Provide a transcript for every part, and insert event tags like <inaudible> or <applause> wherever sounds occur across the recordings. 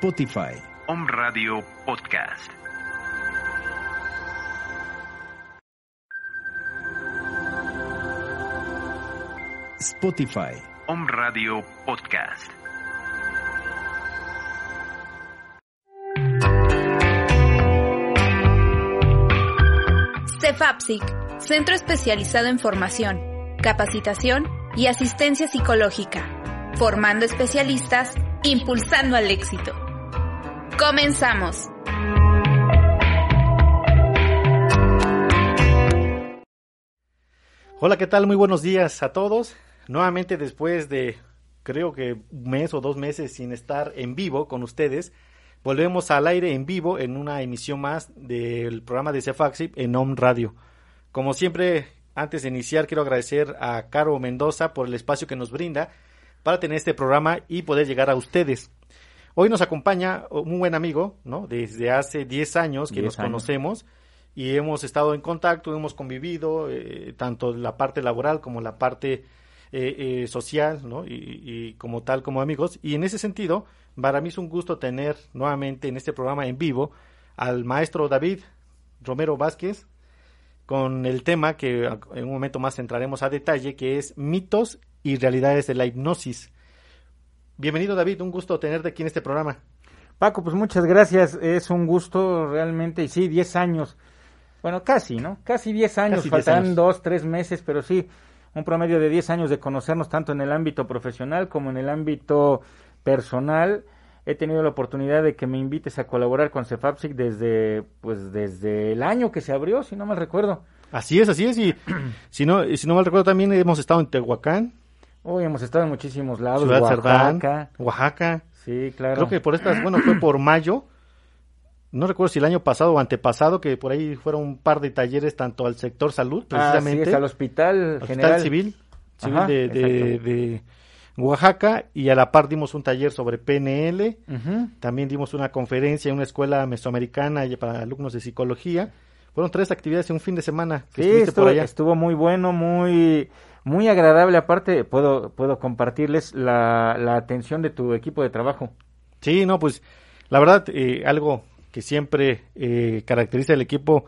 Spotify. Home Radio Podcast. Spotify. Home Radio Podcast. CEFAPSIC, Centro Especializado en Formación, Capacitación y Asistencia Psicológica, formando especialistas, impulsando al éxito. Comenzamos. Hola, ¿qué tal? Muy buenos días a todos. Nuevamente después de creo que un mes o dos meses sin estar en vivo con ustedes, volvemos al aire en vivo en una emisión más del programa de Cefaxi en Home Radio. Como siempre, antes de iniciar, quiero agradecer a Caro Mendoza por el espacio que nos brinda para tener este programa y poder llegar a ustedes. Hoy nos acompaña un buen amigo, ¿no? Desde hace 10 años que nos conocemos y hemos estado en contacto, hemos convivido, eh, tanto la parte laboral como la parte eh, eh, social, ¿no? Y, y, como tal, como amigos. Y en ese sentido, para mí es un gusto tener nuevamente en este programa en vivo al maestro David Romero Vázquez con el tema que en un momento más entraremos a detalle, que es mitos y realidades de la hipnosis. Bienvenido David, un gusto tenerte aquí en este programa. Paco, pues muchas gracias, es un gusto realmente, y sí, 10 años, bueno, casi, ¿no? Casi 10 años, Casi 10 faltan años. dos, tres meses, pero sí, un promedio de 10 años de conocernos tanto en el ámbito profesional como en el ámbito personal. He tenido la oportunidad de que me invites a colaborar con Cefapsic desde, pues, desde el año que se abrió, si no mal recuerdo. Así es, así es, y <clears throat> si no, si no mal recuerdo también hemos estado en Tehuacán, Hoy hemos estado en muchísimos lados, Ciudad Oaxaca, Oaxaca. sí, claro. Creo que por estas, bueno, fue por mayo. No recuerdo si el año pasado o antepasado, que por ahí fueron un par de talleres tanto al sector salud, Ah, precisamente. sí, es al hospital Hospital general. Civil, civil Ajá, de, de- exacto. de Oaxaca, y a la par dimos un taller sobre PNL. También dimos una conferencia en una escuela mesoamericana para alumnos de psicología. Fueron tres actividades en un fin de semana que Sí, estuviste estuvo, por allá. estuvo muy bueno, muy muy agradable. Aparte, puedo puedo compartirles la, la atención de tu equipo de trabajo. Sí, no, pues la verdad, eh, algo que siempre eh, caracteriza al equipo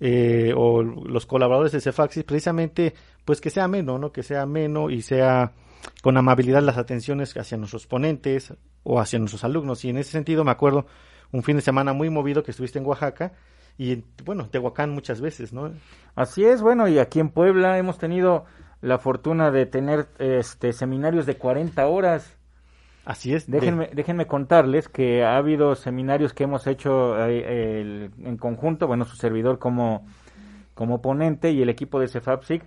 eh, o los colaboradores de Cefaxis, precisamente, pues que sea ameno, ¿no? Que sea ameno y sea con amabilidad las atenciones hacia nuestros ponentes o hacia nuestros alumnos. Y en ese sentido me acuerdo un fin de semana muy movido que estuviste en Oaxaca y, en, bueno, Tehuacán muchas veces, ¿no? Así es, bueno, y aquí en Puebla hemos tenido la fortuna de tener este seminarios de 40 horas. Así es. de- Déjenme, déjenme contarles que ha habido seminarios que hemos hecho eh, el- en conjunto, bueno, su servidor como, como ponente y el equipo de CEFAPSIC,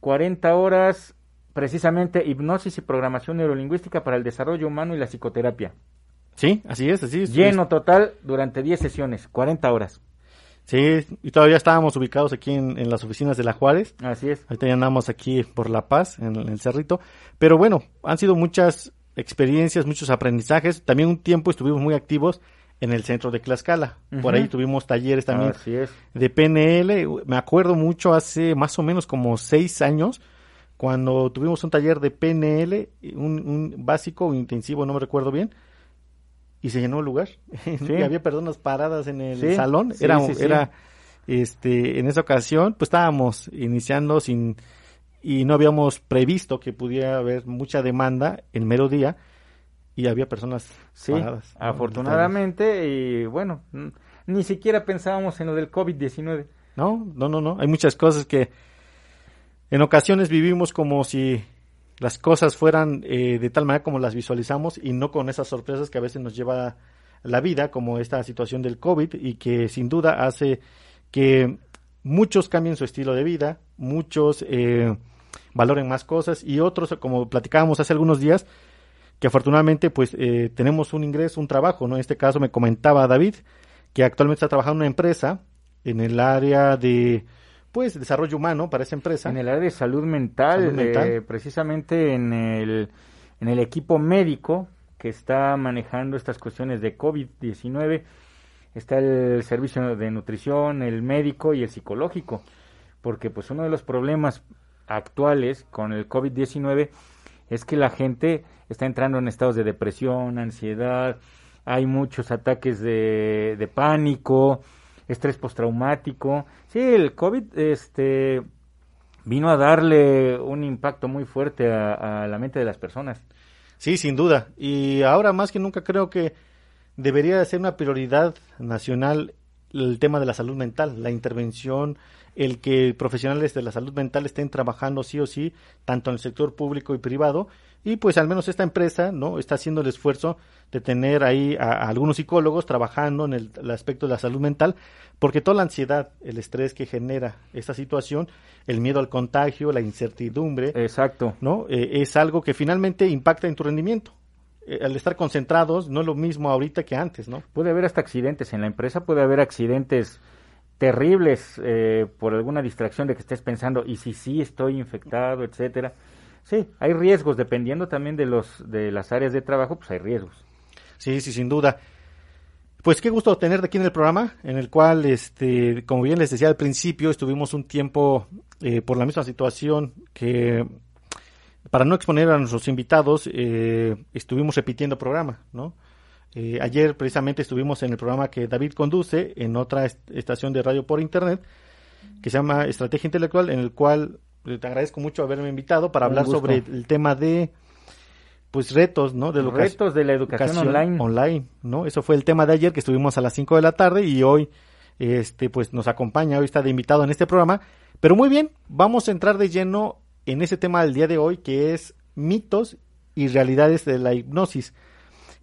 40 horas precisamente hipnosis y programación neurolingüística para el desarrollo humano y la psicoterapia. Sí, así es, así es. Lleno total durante 10 sesiones, 40 horas. Sí, y todavía estábamos ubicados aquí en, en las oficinas de la Juárez. Así es. Ahorita ya andamos aquí por La Paz, en, el Cerrito. Pero bueno, han sido muchas experiencias, muchos aprendizajes. También un tiempo estuvimos muy activos en el centro de Tlaxcala. Por ahí tuvimos talleres también Así es. de PNL. Me acuerdo mucho hace más o menos como seis años, cuando tuvimos un taller de PNL, un, un básico o intensivo, no me recuerdo bien, y se llenó el lugar. <laughs> y había personas paradas en el Sí, salón. sí, era, era, este, en esa ocasión, pues estábamos iniciando sin, y no habíamos previsto que pudiera haber mucha demanda el mero día, y había personas Sí, paradas. afortunadamente, y bueno, ni siquiera pensábamos en lo del COVID-19. No, no, no, no. Hay muchas cosas que en ocasiones vivimos como si las cosas fueran eh, de tal manera como las visualizamos y no con esas sorpresas que a veces nos lleva la vida, como esta situación del COVID y que sin duda hace que muchos cambien su estilo de vida, muchos eh, valoren más cosas y otros, como platicábamos hace algunos días, que afortunadamente pues eh, tenemos un ingreso, un trabajo, ¿no? En este caso me comentaba David que actualmente está trabajando en una empresa en el área de pues desarrollo humano para esa empresa. En el área de salud mental, Salud mental. eh, precisamente en el, en el equipo médico que está manejando estas cuestiones de COVID-19, está el servicio de nutrición, el médico y el psicológico, porque pues uno de los problemas actuales con el COVID-19 es que la gente está entrando en estados de depresión, ansiedad, hay muchos ataques de, de pánico, estrés postraumático. Sí, el COVID este, vino a darle un impacto muy fuerte a, a la mente de las personas. Sí, sin duda. Y ahora más que nunca creo que debería de ser una prioridad nacional el tema de la salud mental, la intervención, el que profesionales de la salud mental estén trabajando sí o sí, tanto en el sector público y privado, y pues al menos esta empresa, ¿no? Está haciendo el esfuerzo de tener ahí a, a algunos psicólogos trabajando en el, el aspecto de la salud mental, porque toda la ansiedad, el estrés que genera esta situación, el miedo al contagio, la incertidumbre, Exacto. ¿no? Eh, es algo que finalmente impacta en tu rendimiento. Eh, al estar concentrados no es lo mismo ahorita que antes, ¿no? Puede haber hasta accidentes en la empresa, puede haber accidentes terribles eh, por alguna distracción de que estés pensando y si sí estoy infectado, etcétera. Sí, hay riesgos dependiendo también de los de las áreas de trabajo, pues hay riesgos. Sí, sí, sin duda. Pues qué gusto tenerte aquí en el programa, en el cual, este, como bien les decía al principio, estuvimos un tiempo eh, por la misma situación que, para no exponer a nuestros invitados, eh, estuvimos repitiendo programa, ¿no? Eh, ayer precisamente estuvimos en el programa que David conduce en otra est- estación de radio por internet que se llama Estrategia Intelectual, en el cual eh, te agradezco mucho haberme invitado para hablar sobre el tema de pues retos, ¿no? De Los retos de la educación online. online, ¿no? Eso fue el tema de ayer que estuvimos a las 5 de la tarde y hoy este pues nos acompaña, hoy está de invitado en este programa, pero muy bien, vamos a entrar de lleno en ese tema del día de hoy que es mitos y realidades de la hipnosis.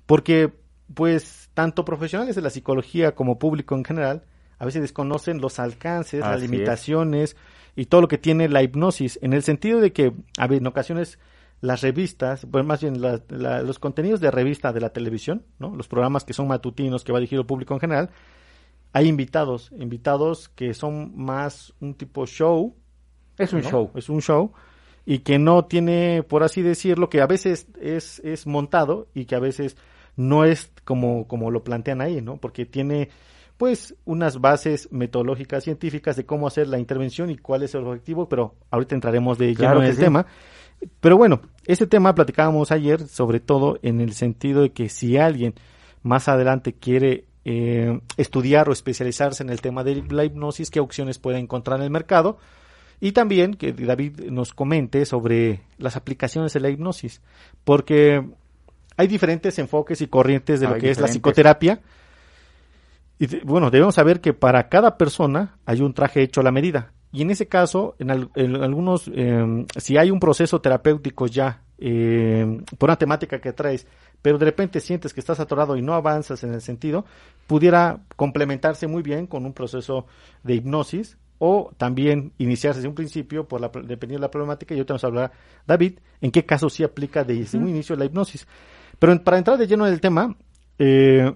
Porque pues tanto profesionales de la psicología como público en general a veces desconocen los alcances, las es. limitaciones y todo lo que tiene la hipnosis, en el sentido de que a ver, en ocasiones las revistas, bueno, más bien la- la- los contenidos de revista de la televisión, ¿no? los programas que son matutinos, que va dirigido al público en general, hay invitados, invitados que son más un tipo show, Es un ¿no? show. Es un show y que no tiene, por así decirlo, que a veces es, es montado y que a veces no es como, como lo plantean ahí, ¿no? Porque tiene pues unas bases metodológicas científicas de cómo hacer la intervención y cuál es el objetivo, pero ahorita entraremos de lleno Claro en el sí. tema. Pero bueno, ese tema platicábamos ayer, sobre todo en el sentido de que si alguien más adelante quiere eh, estudiar o especializarse en el tema de la hipnosis, qué opciones puede encontrar en el mercado. Y también que David nos comente sobre las aplicaciones de la hipnosis, porque hay diferentes enfoques y corrientes de lo Hay que es la psicoterapia. Y de- bueno, debemos saber que para cada persona hay un traje hecho a la medida. Y en ese caso, en, al- en algunos, eh, si hay un proceso terapéutico ya eh, por una temática que traes, pero de repente sientes que estás atorado y no avanzas en el sentido, pudiera complementarse muy bien con un proceso de hipnosis o también iniciarse desde un principio, por la, dependiendo de la problemática, y ahorita nos hablará David, en qué caso sí aplica desde un inicio la hipnosis. Pero en- para entrar de lleno en el tema, Eh,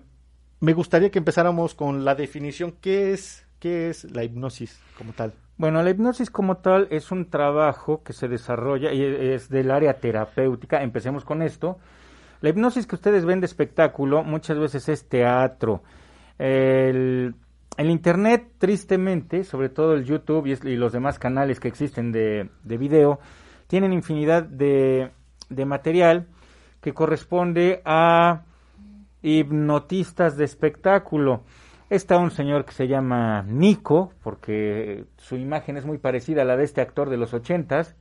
me gustaría que empezáramos con la definición. ¿Qué es, qué es la hipnosis como tal? Bueno, la hipnosis como tal es un trabajo que se desarrolla y es del área terapéutica. Empecemos con esto. La hipnosis que ustedes ven de espectáculo muchas veces es teatro. El, el Internet, tristemente, sobre todo el YouTube y, los demás canales que existen de, de video, tienen infinidad de, de material que corresponde a hipnotistas de espectáculo. Está un señor que se llama Nico, porque su imagen es muy parecida a la de este actor de los ochentas,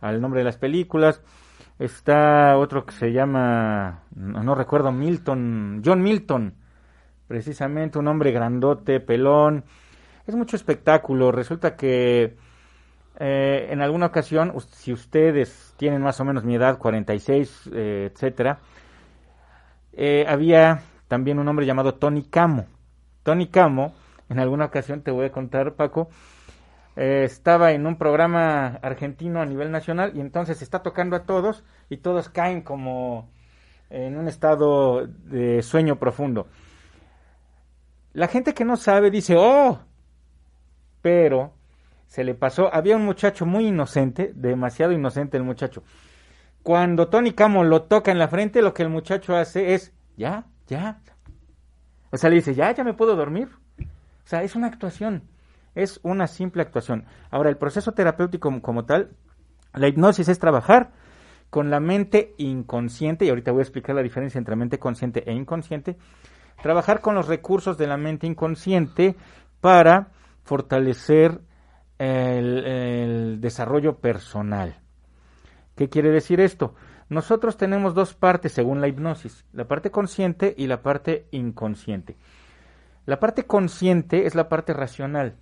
al nombre de las películas. Está otro que se llama, no recuerdo, Milton, John Milton, precisamente un hombre grandote, pelón. Es mucho espectáculo. Resulta que eh, en alguna ocasión, si ustedes tienen más o menos mi edad, 46, eh, etcétera, eh, había también un hombre llamado Tony Camo. Tony Camo, en alguna ocasión te voy a contar, Paco, eh, estaba en un programa argentino a nivel nacional y entonces está tocando a todos y todos caen como en un estado de sueño profundo. La gente que no sabe dice, oh, pero se le pasó, había un muchacho muy inocente, demasiado inocente el muchacho. Cuando Tony Camo lo toca en la frente, lo que el muchacho hace es, ya, ya. O sea, le dice, ya, ya me puedo dormir. O sea, es una actuación, es una simple actuación. Ahora, el proceso terapéutico como, tal, la hipnosis es trabajar con la mente inconsciente, y ahorita voy a explicar la diferencia entre mente consciente e inconsciente, trabajar con los recursos de la mente inconsciente para fortalecer el, desarrollo personal. ¿Qué quiere decir esto? Nosotros tenemos dos partes según la hipnosis, la parte consciente y la parte inconsciente. La parte consciente es la parte racional,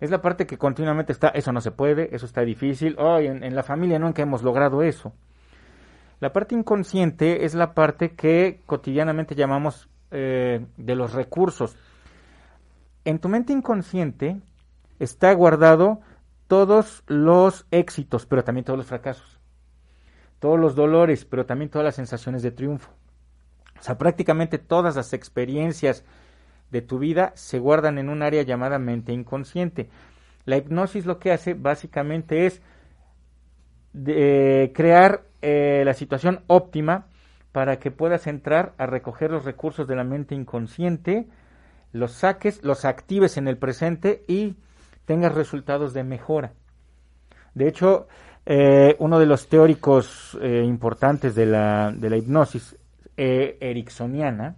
es la parte que continuamente está, eso no se puede, eso está difícil, oh, en, en la familia nunca hemos logrado eso. La parte inconsciente es la parte que cotidianamente llamamos eh, de los recursos. En tu mente inconsciente está guardado todos los éxitos, pero también todos los fracasos, todos los dolores, pero también todas las sensaciones de triunfo. O sea, prácticamente todas las experiencias de tu vida se guardan en un área llamada mente inconsciente. La hipnosis lo que hace básicamente es de, crear eh, la situación óptima para que puedas entrar a recoger los recursos de la mente inconsciente, los saques, los actives en el presente y tengas resultados de mejora. De hecho, eh, uno de los teóricos eh, importantes de la, de la hipnosis eh, ericksoniana,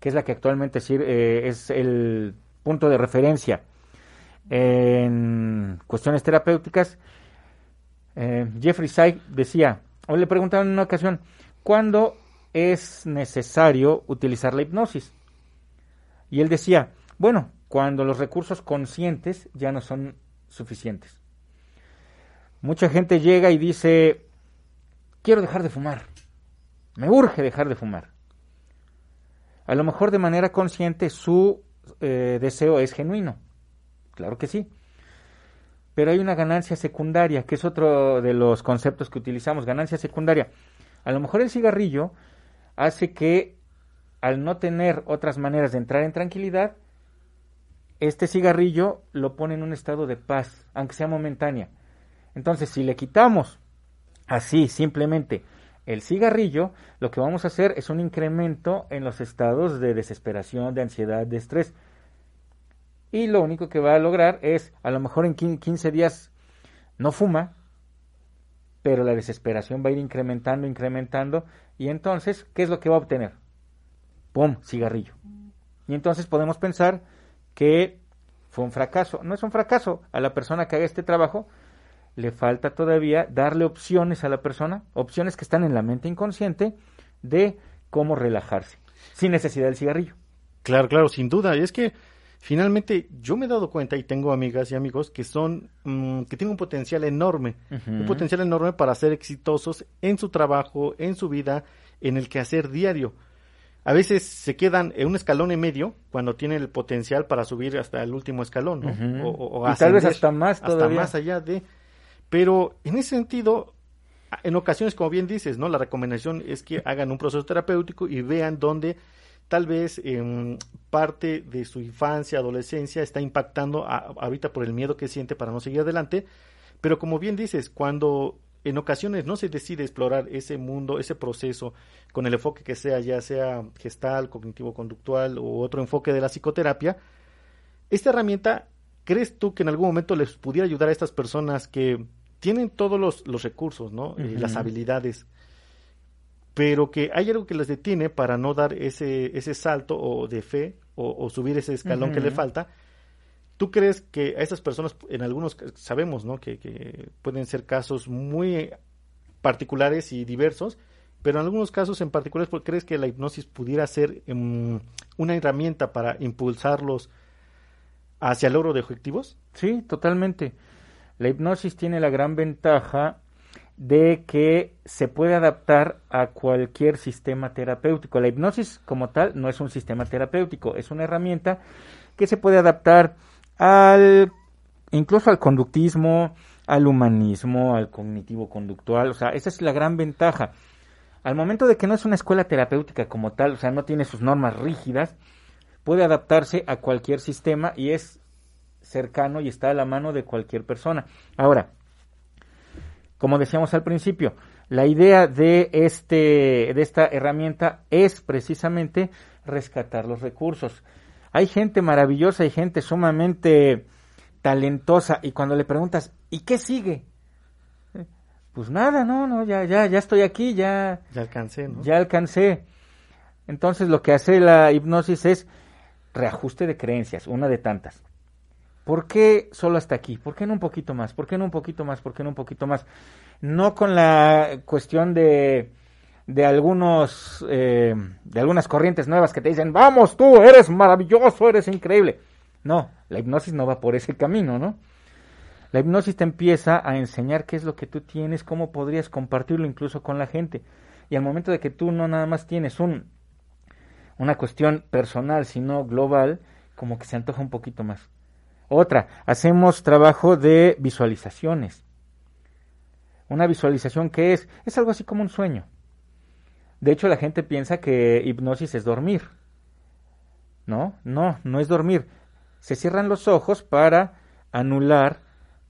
que es la que actualmente es el punto de referencia en cuestiones terapéuticas, Jeffrey Sy decía, o le preguntaron en una ocasión, ¿cuándo es necesario utilizar la hipnosis? Y él decía, bueno, cuando los recursos conscientes ya no son suficientes. Mucha gente llega y dice, quiero dejar de fumar, me urge dejar de fumar. A lo mejor de manera consciente su eh, deseo es genuino, claro que sí. Pero hay una ganancia secundaria, que es otro de los conceptos que utilizamos, ganancia secundaria. A lo mejor el cigarrillo hace que al no tener otras maneras de entrar en tranquilidad, este cigarrillo lo pone en un estado de paz, aunque sea momentánea. Entonces, si le quitamos así, simplemente, el cigarrillo, lo que vamos a hacer es un incremento en los estados de desesperación, de ansiedad, de estrés. Y lo único que va a lograr es, a lo mejor en 15 días no fuma, pero la desesperación va a ir incrementando, incrementando, y entonces, ¿qué es lo que va a obtener? ¡Pum! Cigarrillo. Y entonces podemos pensar que fue un fracaso. No es un fracaso. A la persona que haga este trabajo le falta todavía darle opciones a la persona, opciones que están en la mente inconsciente de cómo relajarse, sin necesidad del cigarrillo. Claro, claro, sin duda. Y es que finalmente yo me he dado cuenta y tengo amigas y amigos que son, mm, que tienen un potencial enorme, un potencial enorme para ser exitosos en su trabajo, en su vida, en el quehacer diario. A veces se quedan en un escalón en medio cuando tienen el potencial para subir hasta el último escalón, ¿no? O, o Y tal vez hasta más hasta todavía. más allá de. Pero en ese sentido, en ocasiones, como bien dices, ¿no? La recomendación es que hagan un proceso terapéutico y vean dónde tal vez en parte de su infancia, adolescencia, está impactando a- ahorita por el miedo que siente para no seguir adelante. Pero como bien dices, cuando en ocasiones no se decide explorar ese mundo, ese proceso, con el enfoque que sea, ya sea gestal, cognitivo-conductual o otro enfoque de la psicoterapia, esta herramienta, ¿crees tú que en algún momento les pudiera ayudar a estas personas que tienen todos los, los recursos, ¿no? Eh, las habilidades, pero que hay algo que les detiene para no dar ese, ese salto o de fe o, o subir ese escalón que le falta? ¿Tú crees que a estas personas, en algunos sabemos, ¿no? Que, que pueden ser casos muy particulares y diversos, pero en algunos casos en particular, ¿por- ¿crees que la hipnosis pudiera ser em, una herramienta para impulsarlos hacia el logro de objetivos? Sí, totalmente. La hipnosis tiene la gran ventaja de que se puede adaptar a cualquier sistema terapéutico. La hipnosis como tal no es un sistema terapéutico, es una herramienta que se puede adaptar al incluso al conductismo, al humanismo, al cognitivo conductual, o sea, esa es la gran ventaja. Al momento de que no es una escuela terapéutica como tal, o sea, no tiene sus normas rígidas, puede adaptarse a cualquier sistema y es cercano y está a la mano de cualquier persona. Ahora, como decíamos al principio, la idea de este de esta herramienta es precisamente rescatar los recursos. Hay gente maravillosa, hay gente sumamente talentosa y cuando le preguntas, ¿y qué sigue? Eh, Pues nada, no, no, ya ya ya estoy aquí, ya Ya alcancé, ¿no? ya alcancé. Entonces lo que hace la hipnosis es reajuste de creencias, una de tantas. ¿Por qué solo hasta aquí? ¿Por qué no un poquito más? ¿Por qué no un poquito más? ¿Por qué no un poquito más? No con la cuestión de, de algunos eh, de algunas corrientes nuevas que te dicen vamos tú eres maravilloso eres increíble no la hipnosis no va por ese camino no la hipnosis te empieza a enseñar qué es lo que tú tienes cómo podrías compartirlo incluso con la gente y al momento de que tú no nada más tienes un una cuestión personal sino global como que se antoja un poquito más otra hacemos trabajo de visualizaciones una visualización que es es algo así como un sueño de hecho, la gente piensa que hipnosis es dormir. No, no, no es dormir. Se cierran los ojos para anular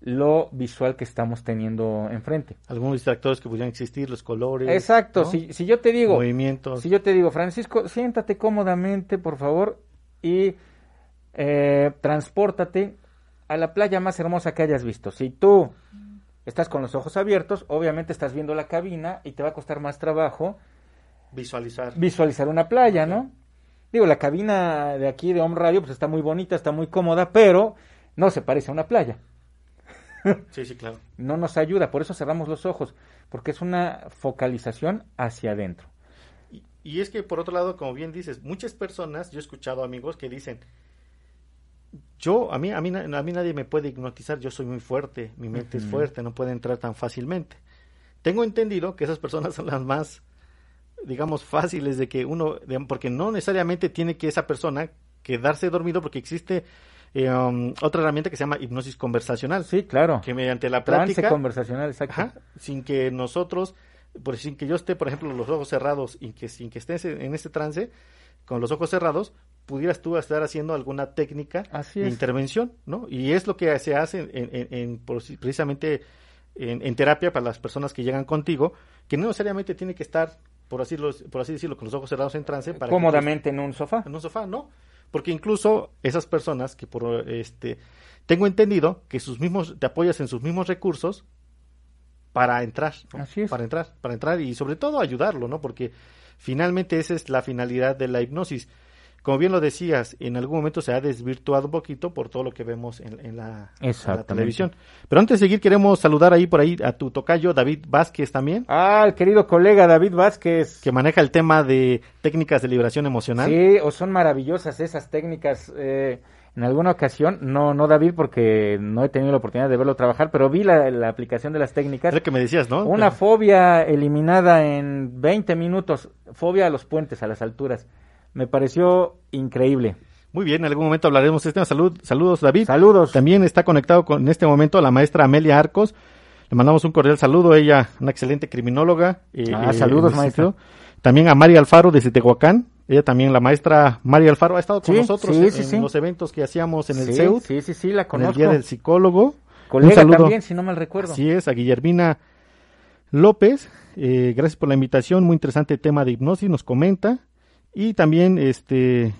lo visual que estamos teniendo enfrente. Algunos distractores que pudieran existir, los colores. Exacto, ¿no? si, si yo te digo, Movimientos. si yo te digo, Francisco, siéntate cómodamente, por favor, y eh, transpórtate a la playa más hermosa que hayas visto. Si tú estás con los ojos abiertos, obviamente estás viendo la cabina y te va a costar más trabajo Visualizar. visualizar una playa, ¿no? Digo, la cabina de aquí de Home Radio pues está muy bonita, está muy cómoda, pero no se parece a una playa. <laughs> Sí, sí, claro. No nos ayuda, por eso cerramos los ojos, porque es una focalización hacia adentro. Y, y es que por otro lado, como bien dices, muchas personas, yo he escuchado amigos que dicen, yo, a mí, a mí, a mí nadie me puede hipnotizar, yo soy muy fuerte, mi mente es fuerte, no puede entrar tan fácilmente. Tengo entendido que esas personas son las más, digamos, fáciles de que uno, de- porque no necesariamente tiene que esa persona quedarse dormido porque existe eh, um, otra herramienta que se llama hipnosis conversacional, Sí, claro. que mediante la Trance plática conversacional, exacto. Ajá, sin que nosotros, por sin que yo esté, por ejemplo, los ojos cerrados y que sin que estés en ese trance, con los ojos cerrados, pudieras tú estar haciendo alguna técnica Así de intervención, ¿no? Y es lo que se hace en, en- en- por- precisamente en, en terapia para las personas que llegan contigo, que no necesariamente tiene que estar, por así, los- por así decirlo, con los ojos cerrados en trance. Para que Cómodamente en un sofá. en un sofá, no. Porque incluso esas personas que por este tengo entendido que sus mismos te apoyas en sus mismos recursos para entrar, ¿no? Así es. para entrar, para entrar y sobre todo ayudarlo, ¿no? Porque finalmente esa es la finalidad de la hipnosis. Como bien lo decías, en algún momento se ha desvirtuado un poquito por todo lo que vemos en, en la, en la televisión. Pero antes de seguir, queremos saludar ahí por ahí a tu tocayo David Vázquez también, Ah, el querido colega David Vázquez. que maneja el tema de técnicas de liberación emocional. Sí, o son maravillosas esas técnicas. eh, en alguna ocasión, no, no David, porque no he tenido la oportunidad de verlo trabajar, pero vi la, la aplicación de las técnicas. Es lo que me decías, ¿no? Una fobia eliminada en 20 minutos, fobia a los puentes, a las alturas. Me pareció increíble. Muy bien, en algún momento hablaremos de este tema. Salud, saludos, David. Saludos. También está conectado con, en este momento la maestra Amelia Arcos. Le mandamos un cordial saludo. Ella, una excelente criminóloga. eh, Ah, eh, saludos, este maestro. También a María Alfaro desde Tehuacán. Ella también, la maestra María Alfaro, ha estado con Sí, nosotros sí, en, sí, en sí. los eventos que hacíamos en el CEUT, Sí, sí, sí, la en el conozco. Día del Psicólogo. Colega Un saludo. también, si no mal recuerdo. Así es, a Guillermina López. eh, gracias por la invitación. Muy interesante tema de hipnosis, nos comenta. Y también este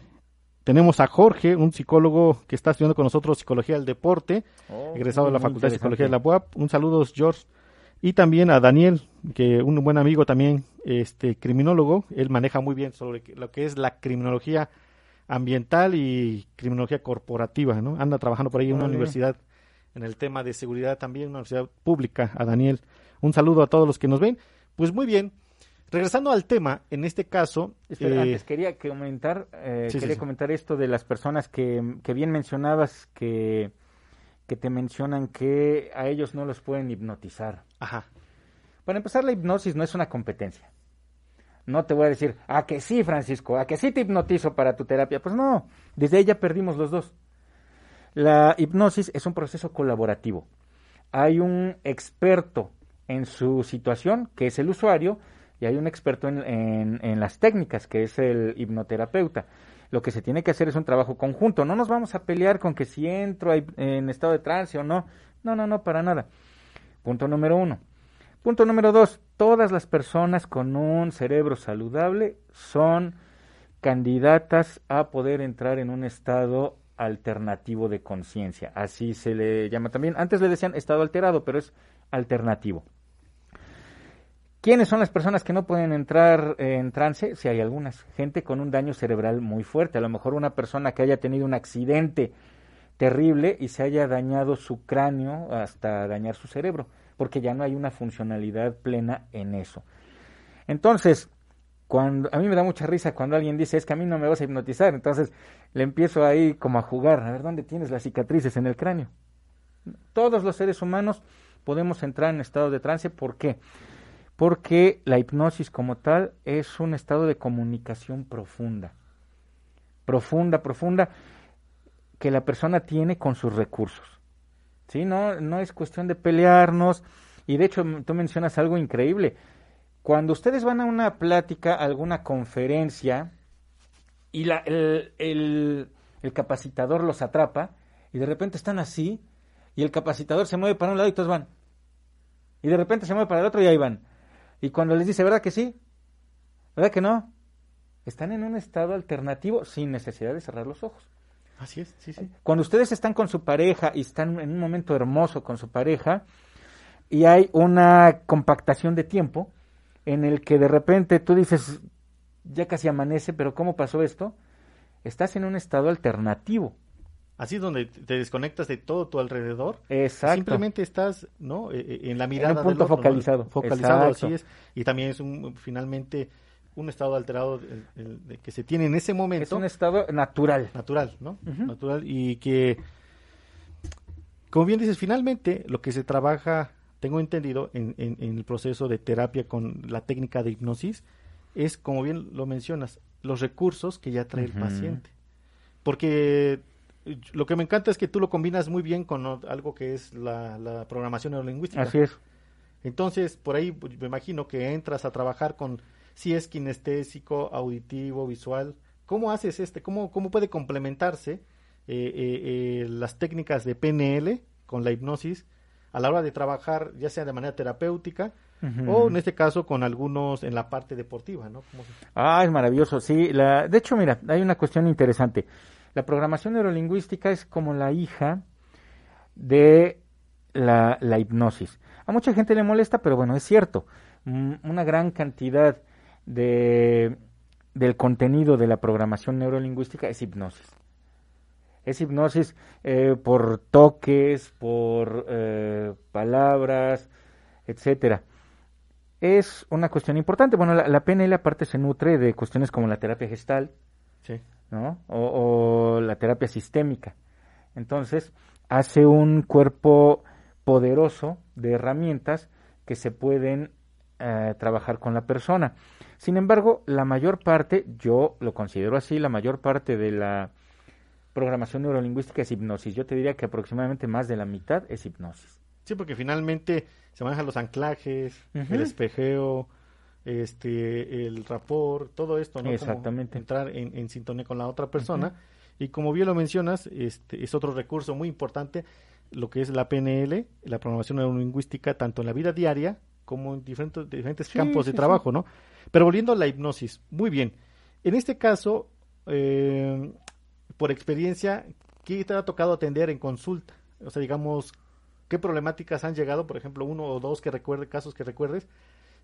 tenemos a Jorge, un psicólogo que está estudiando con nosotros psicología del deporte, Oh, egresado de la Facultad de Psicología de la. UAP. Un saludo, George. Y también a Daniel, que un buen amigo también, este criminólogo. Él maneja muy bien sobre lo que es la criminología ambiental y criminología corporativa, ¿no? Anda trabajando por ahí en una universidad en el tema de seguridad también, una universidad pública, a Daniel. Un saludo a todos los que nos ven. Pues muy bien, regresando al tema, en este caso... Espera, eh, antes quería comentar, eh, sí, quería sí. comentar esto de las personas que, que bien mencionabas que, que te mencionan que a ellos no los pueden hipnotizar. Ajá, Para empezar, la hipnosis no es una competencia. No te voy a decir, a que sí, Francisco, a que sí te hipnotizo para tu terapia. Pues no, desde ahí ya perdimos los dos. La hipnosis es un proceso colaborativo. Hay un experto en su situación, que es el usuario, y hay un experto en, en- las técnicas, que es el hipnoterapeuta. Lo que se tiene que hacer es un trabajo conjunto. No nos vamos a pelear con que si entro en estado de trance o no. No, no, no, para nada. Punto número uno. Punto número dos, todas las personas con un cerebro saludable son candidatas a poder entrar en un estado alternativo de conciencia. Así se le llama también. Antes le decían estado alterado, pero es alternativo. ¿Quiénes son las personas que no pueden entrar en trance? Si hay algunas. Gente con un daño cerebral muy fuerte. A lo mejor una persona que haya tenido un accidente terrible y se haya dañado su cráneo hasta dañar su cerebro, porque ya no hay una funcionalidad plena en eso. Entonces, cuando a mí me da mucha risa cuando alguien dice, es que a mí no me vas a hipnotizar, entonces le empiezo ahí como a jugar, a ver dónde tienes las cicatrices en el cráneo. Todos los seres humanos podemos entrar en estado de trance, ¿por qué? Porque la hipnosis como tal es un estado de comunicación profunda. Profunda, profunda que la persona tiene con sus recursos. ¿Sí? No, no es cuestión de pelearnos. Y de hecho, tú mencionas algo increíble. Cuando ustedes van a una plática, a alguna conferencia, y la, el, el- el capacitador los atrapa, y de repente están así, y el capacitador se mueve para un lado y todos van. Y de repente se mueve para el otro y ahí van. Y cuando les dice, ¿verdad que sí? ¿Verdad que no? Están en un estado alternativo sin necesidad de cerrar los ojos. así es, sí, sí. Cuando ustedes están con su pareja y están en un momento hermoso con su pareja y hay una compactación de tiempo en el que de repente tú dices, ya casi amanece, pero ¿cómo pasó esto? Estás en un estado alternativo. Así es donde te desconectas de todo tu alrededor. Exacto. Simplemente estás, ¿no? Eh, eh, en la mirada punto del otro, ¿no? focalizado. Focalizado, Exacto. así es. Y también es un, finalmente un estado alterado el- el- de que se tiene en ese momento. Es un estado natural. natural, ¿no? Natural y que, como bien dices, finalmente lo que se trabaja, tengo entendido, en, en- en el proceso de terapia con la técnica de hipnosis, es, como bien lo mencionas, los recursos que ya trae el paciente. Porque lo que me encanta es que tú lo combinas muy bien con algo que es la, la programación neurolingüística. Así es. Entonces, por ahí pues, me imagino que entras a trabajar con si es kinestésico, auditivo, visual. ¿Cómo haces este? ¿Cómo, cómo puede complementarse eh, eh, eh, las técnicas de PNL con la hipnosis a la hora de trabajar, ya sea de manera terapéutica o en este caso con algunos en la parte deportiva, ¿no? ¿Cómo se- Ah, es maravilloso, sí. La, de hecho, mira, hay una cuestión interesante. La programación neurolingüística es como la hija de la, hipnosis. A mucha gente le molesta, pero bueno, es cierto. Mm, Una gran cantidad de, del contenido de la programación neurolingüística es hipnosis. Es hipnosis eh, por toques, por eh, palabras, etcétera. Es una cuestión importante. Bueno, la, la PNL aparte se nutre de cuestiones como la terapia gestal, Sí. ¿No? O, o la terapia sistémica. Entonces, hace un cuerpo poderoso de herramientas que se pueden eh, trabajar con la persona. Sin embargo, la mayor parte, yo lo considero así, la mayor parte de la programación neurolingüística es hipnosis. Yo te diría que aproximadamente más de la mitad es hipnosis. Sí, porque finalmente se manejan los anclajes, el espejeo, este, el rapor, todo esto, ¿no? Como Exactamente. entrar en, en sintonía con la otra persona. Y como bien lo mencionas, este, es otro recurso muy importante, lo que es la PNL, la programación neurolingüística, tanto en la vida diaria como en diferentes, diferentes Sí, campos de sí, trabajo, ¿no? Pero volviendo a la hipnosis, muy bien. En este caso, eh, por experiencia, ¿qué te ha tocado atender en consulta? O sea, digamos, ¿qué problemáticas han llegado? Por ejemplo, uno o dos que recuerde, casos que recuerdes,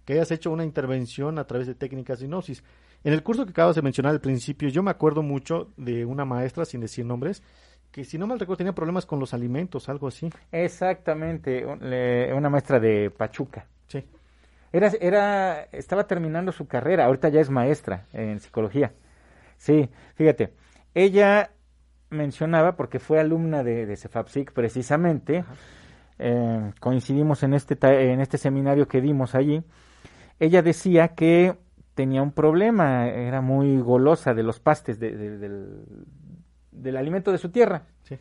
que hayas hecho una intervención a través de técnicas de hipnosis. En el curso que acabas de mencionar al principio, yo me acuerdo mucho de una maestra, sin decir nombres, que si no mal recuerdo tenía problemas con los alimentos, algo así. Exactamente, una maestra de Pachuca. Sí. Era, era, estaba terminando su carrera, ahorita ya es maestra en psicología. Sí, fíjate, ella mencionaba, porque fue alumna de, de Cefapsic precisamente, eh, coincidimos en este, en este seminario que dimos allí, ella decía que tenía un problema, era muy golosa de los pastes, de- de- del, del alimento de su tierra. Sí.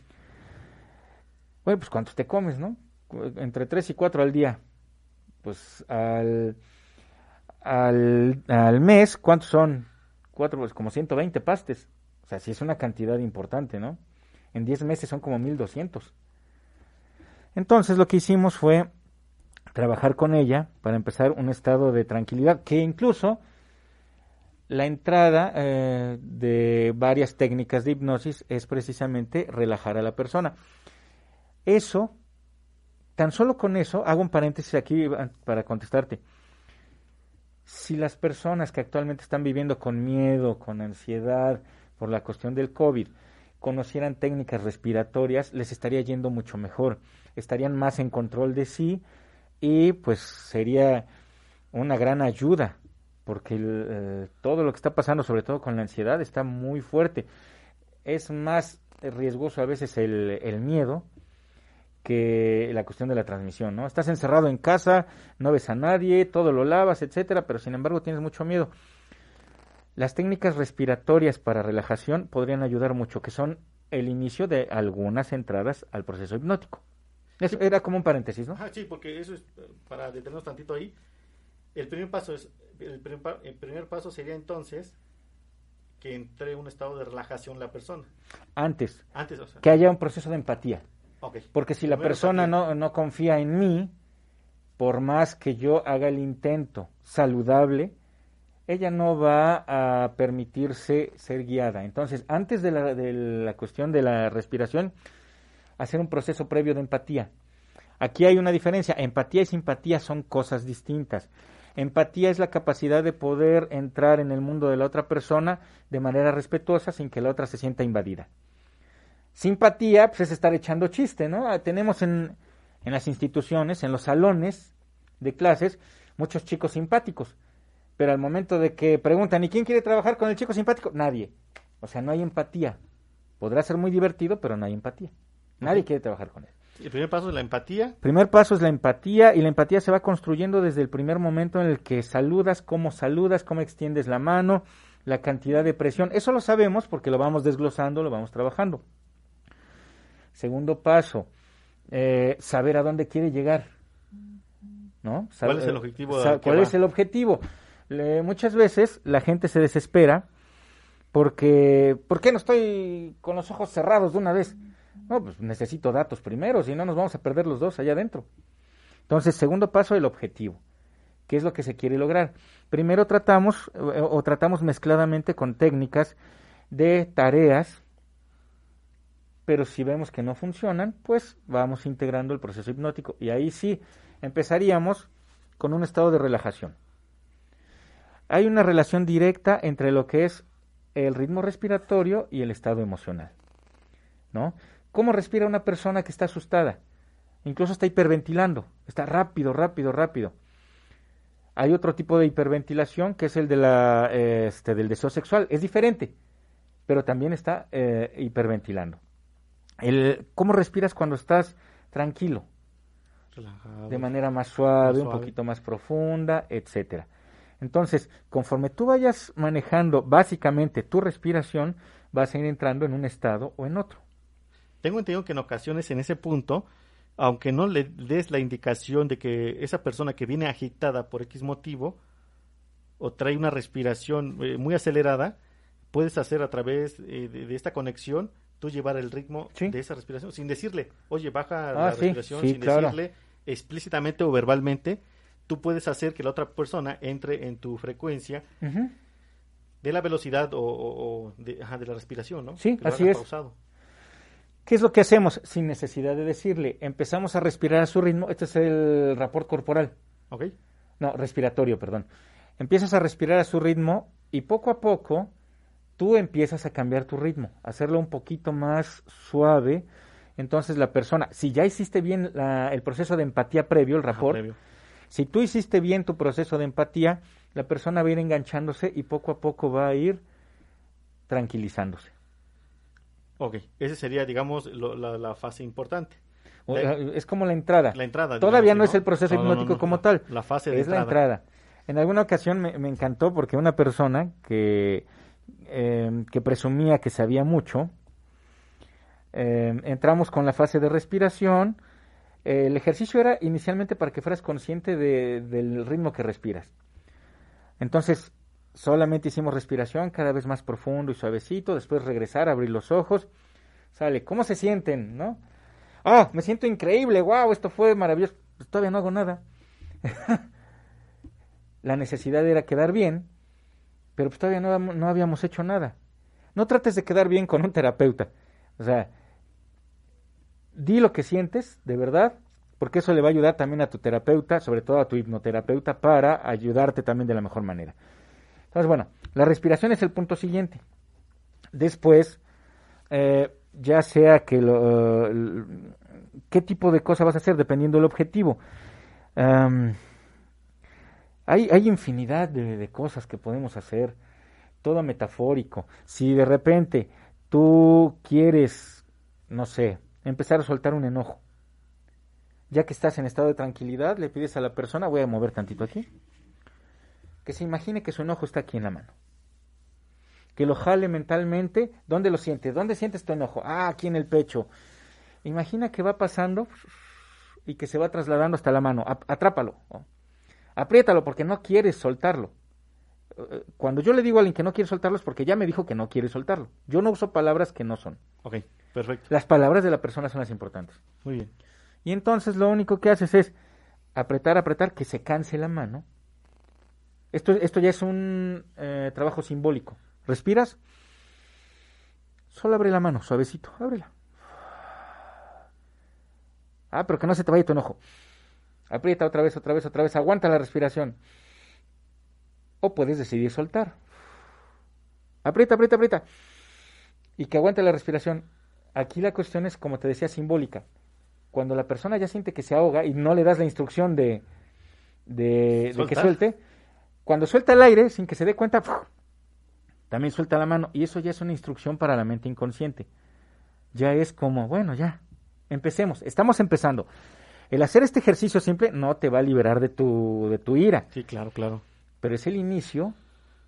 Bueno, pues ¿cuántos te comes, no? Entre tres y cuatro al día. Pues al, al, al mes, ¿cuántos son? Cuatro, pues como 120 pastes. O sea, sí es una cantidad importante, ¿no? En 10 meses son como 1200. Entonces lo que hicimos fue trabajar con ella para empezar un estado de tranquilidad, que incluso la entrada eh, de varias técnicas de hipnosis es precisamente relajar a la persona. Eso, tan solo con eso, hago un paréntesis aquí para contestarte. Si las personas que actualmente están viviendo con miedo, con ansiedad por la cuestión del COVID, conocieran técnicas respiratorias, les estaría yendo mucho mejor, estarían más en control de sí y pues sería una gran ayuda, porque el, eh, todo lo que está pasando, sobre todo con la ansiedad, está muy fuerte. Es más riesgoso a veces el, el miedo que la cuestión de la transmisión, ¿no? Estás encerrado en casa, no ves a nadie, todo lo lavas, etcétera, pero sin embargo tienes mucho miedo. Las técnicas respiratorias para relajación podrían ayudar mucho, que son el inicio de algunas entradas al proceso hipnótico. Eso era como un paréntesis, ¿no? Ajá, sí, porque eso es, eh, para detenernos tantito ahí, el primer paso es, el primer, el primer paso sería entonces que entre en un estado de relajación la persona. Antes, Antes, o sea, que haya un proceso de empatía. ok. Porque si la Primero persona no, no confía en mí, por más que yo haga el intento saludable, ella no va a permitirse ser guiada. Entonces, antes de la, de la cuestión de la respiración, hacer un proceso previo de empatía. Aquí hay una diferencia. Empatía y simpatía son cosas distintas. Empatía es la capacidad de poder entrar en el mundo de la otra persona de manera respetuosa sin que la otra se sienta invadida. Simpatía, pues es estar echando chiste, ¿no? Ah, Tenemos en, en las instituciones, en los salones de clases, muchos chicos simpáticos, pero al momento de que preguntan, ¿y quién quiere trabajar con el chico simpático? Nadie. O sea, no hay empatía. Podrá ser muy divertido, pero no hay empatía. Nadie quiere trabajar con él. El primer paso es la empatía. Primer paso es la empatía y la empatía se va construyendo desde el primer momento en el que saludas, cómo saludas, cómo extiendes la mano, la cantidad de presión. Eso lo sabemos porque lo vamos desglosando, lo vamos trabajando. Segundo paso, eh, saber a dónde quiere llegar. ¿No? ¿Cuál Sab- es el eh, objetivo que ¿Cuál es el objetivo? Le- muchas veces la gente se desespera porque ¿por qué no estoy con los ojos cerrados de una vez? No, pues necesito datos primero, si no nos vamos a perder los dos allá adentro. Entonces, segundo paso, el objetivo. ¿Qué es lo que se quiere lograr? Primero tratamos eh, o tratamos mezcladamente con técnicas de tareas, pero si vemos que no funcionan, pues vamos integrando el proceso hipnótico y ahí sí empezaríamos con un estado de relajación. Hay una relación directa entre lo que es el ritmo respiratorio y el estado emocional. ¿No? ¿Cómo respira una persona que está asustada? Incluso está hiperventilando, está rápido, rápido, rápido. Hay otro tipo de hiperventilación que es el de la, eh, este, del deseo sexual. Es diferente, pero también está eh, hiperventilando. El, ¿Cómo respiras cuando estás tranquilo? Relajado. de manera más suave, Más un suave. poquito más profunda, etcétera. Entonces, conforme tú vayas manejando básicamente tu respiración, vas a ir entrando en un estado o en otro. Tengo entendido que en ocasiones en ese punto, aunque no le des la indicación de que esa persona que viene agitada por X motivo, o trae una respiración eh, muy acelerada, puedes hacer a través eh, de, de esta conexión tú llevar el ritmo Sí. de esa respiración sin decirle, oye, baja Ah, la sí, respiración, sí, sin claro. decirle explícitamente o verbalmente, tú puedes hacer que la otra persona entre en tu frecuencia de la velocidad o, o- o de, ajá, de la respiración, ¿no? Sí, Que lo así es. pausado. ¿Qué es lo que hacemos? Sin necesidad de decirle. Empezamos a respirar a su ritmo. Este es el rapport corporal. ¿Ok? No, respiratorio, perdón. Empiezas a respirar a su ritmo y poco a poco tú empiezas a cambiar tu ritmo, hacerlo un poquito más suave. Entonces la persona, si ya hiciste bien la- el proceso de empatía previo, el Ajá, rapport, previo. si tú hiciste bien tu proceso de empatía, la persona va a ir enganchándose y poco a poco va a ir tranquilizándose. Ok, ese sería, digamos, lo- la, la fase importante. O- La- es como la entrada. La entrada. Todavía digamos, no es el proceso No, no, no, hipnótico no, como tal. La fase de es la entrada. En alguna ocasión me, me encantó porque una persona que, eh, que presumía que sabía mucho, eh, entramos con la fase de respiración. Eh, el ejercicio era inicialmente para que fueras consciente de- del ritmo que respiras. Entonces, solamente hicimos respiración cada vez más profundo y suavecito, después regresar, abrir los ojos. Sale, ¿cómo se sienten? ¿No? Ah, me siento increíble, wow, esto fue maravilloso. Pues todavía no hago nada. <laughs> La necesidad era quedar bien, pero pues todavía no, no habíamos hecho nada. No trates de quedar bien con un terapeuta. O sea, di lo que sientes, de verdad, porque eso le va a ayudar también a tu terapeuta, sobre todo a tu hipnoterapeuta, para ayudarte también de la mejor manera. Entonces, bueno, la respiración es el punto siguiente. Después, eh, ya sea que lo, l- qué tipo de cosa vas a hacer dependiendo del objetivo. Am, hay, hay infinidad de, de cosas que podemos hacer, todo metafórico. Si de repente tú quieres, no sé, empezar a soltar un enojo, ya que estás en estado de tranquilidad, le pides a la persona, voy a mover tantito aquí, que se imagine que su enojo está aquí en la mano. Que lo jale mentalmente. ¿Dónde lo sientes? ¿Dónde sientes tu enojo? Ah, aquí en el pecho. Imagina que va pasando y que se va trasladando hasta la mano. Atrápalo. ¿no? Apriétalo porque no quieres soltarlo. Eh, Cuando yo le digo a alguien que no quiere soltarlo es porque ya me dijo que no quiere soltarlo. Yo no uso palabras que no son. Ok, perfecto. Las palabras de la persona son las importantes. Muy bien. Y entonces lo único que haces es apretar, apretar, que se canse la mano. Esto, esto ya es un eh, trabajo simbólico. ¿Respiras? Solo abre la mano, suavecito, ábrela. Ah, pero que no se te vaya tu enojo. Aprieta otra vez, otra vez, otra vez. Aguanta la respiración. O puedes decidir soltar. Aprieta, aprieta, aprieta. Y que aguante la respiración. Aquí la cuestión es, como te decía, simbólica. Cuando la persona ya siente que se ahoga y no le das la instrucción de, de, de que suelte, cuando suelta el aire, sin que se dé cuenta, también suelta la mano. Y eso ya es una instrucción para la mente inconsciente. Ya es como, bueno, ya, empecemos. Estamos empezando. El hacer este ejercicio simple no te va a liberar de tu, de tu ira, Sí, claro, claro. pero es el inicio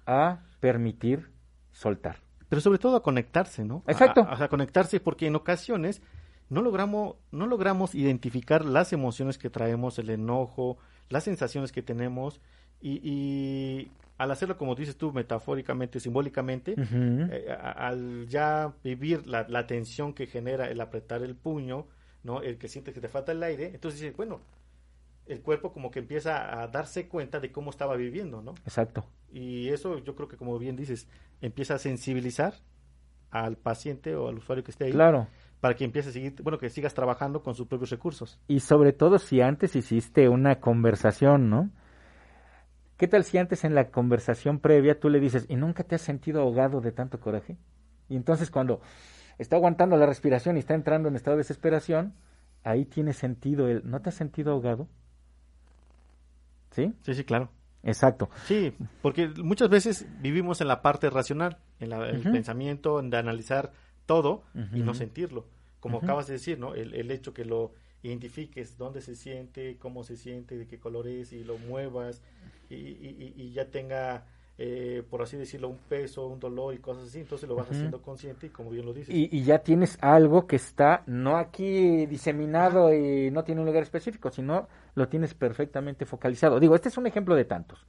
a permitir soltar. Pero sobre todo a conectarse, ¿no? Exacto. A, a conectarse porque en ocasiones no logramos, no logramos identificar las emociones que traemos, el enojo, las sensaciones que tenemos y, y al hacerlo, como dices tú, metafóricamente, simbólicamente, eh, a- al ya vivir la, la tensión que genera el apretar el puño, ¿no? El que sientes que te falta el aire, entonces dices, bueno, el cuerpo como que empieza a darse cuenta de cómo estaba viviendo, ¿no? Exacto. Y eso yo creo que como bien dices, empieza a sensibilizar al paciente o al usuario que esté ahí Claro. para que empiece a seguir, bueno, que sigas trabajando con sus propios recursos. Y sobre todo si antes hiciste una conversación, ¿no? ¿Qué tal si antes en la conversación previa tú le dices, ¿y nunca te has sentido ahogado de tanto coraje? Y entonces cuando está aguantando la respiración y está entrando en estado de desesperación, ahí tiene sentido el, ¿no te has sentido ahogado? ¿Sí? Sí, sí, claro. Exacto. Sí, porque muchas veces vivimos en la parte racional, en la- el pensamiento, en de analizar todo y no sentirlo. Como acabas de decir, ¿no? El, el hecho que lo identifiques, dónde se siente, cómo se siente, de qué color es, y lo muevas, y, y- y- ya tenga, eh, por así decirlo, un peso, un dolor y cosas así, entonces lo vas haciendo consciente y como bien lo dices. Y, y ya tienes algo que está no aquí diseminado y no tiene un lugar específico, sino lo tienes perfectamente focalizado. Digo, este es un ejemplo de tantos.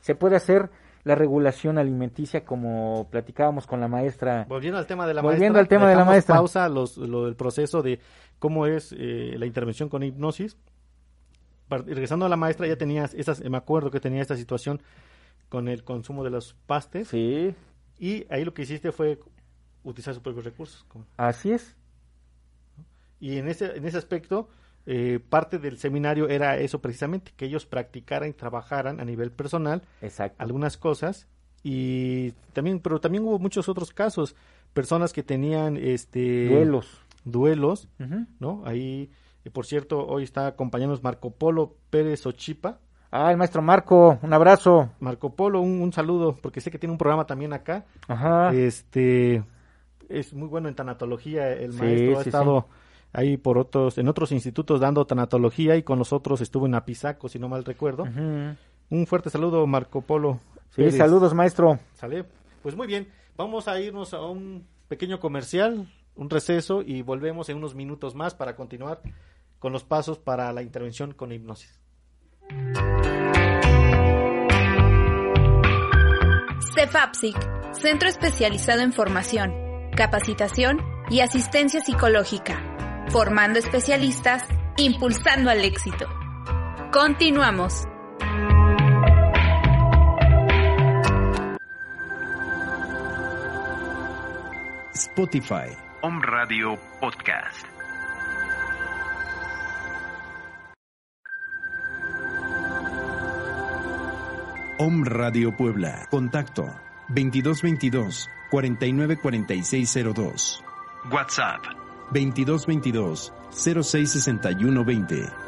Se puede hacer la regulación alimenticia como platicábamos con la maestra. Volviendo al tema de la Volviendo maestra. al tema de la maestra. pausa los, lo del proceso de cómo es eh, la intervención con hipnosis. Regresando a la maestra, ya tenías esas, me acuerdo que tenía esta situación con el consumo de los pastes. Sí, Y ahí lo que hiciste fue utilizar sus propios recursos. así es. Y en ese, en ese aspecto, eh, parte del seminario era eso precisamente, que ellos practicaran y trabajaran a nivel personal Exacto. algunas cosas y también, pero también hubo muchos otros casos, personas que tenían este Duelos. duelos. ¿no? Ahí, eh, por cierto, hoy está acompañándonos Marco Polo Pérez Ochipa. Ah, el maestro Marco, un abrazo. Marco Polo, un, un saludo, porque sé que tiene un programa también acá. Ajá. Este es muy bueno en tanatología, el Sí, maestro ha sí, estado ahí por otros, en otros institutos dando tanatología y con nosotros estuvo en Apizaco, si no mal recuerdo. Un fuerte saludo, Marco Polo. Sí, Pérez. saludos, maestro. ¿Sale? Pues muy bien, vamos a irnos a un pequeño comercial, un receso y volvemos en unos minutos más para continuar con los pasos para la intervención con hipnosis. CEFAPSIC, Centro Especializado en Formación, Capacitación y Asistencia Psicológica, formando especialistas, impulsando al éxito. Continuamos. Spotify, Om Radio Podcast. Om Radio Puebla. Contacto 2222 494602. WhatsApp. 2222 066120.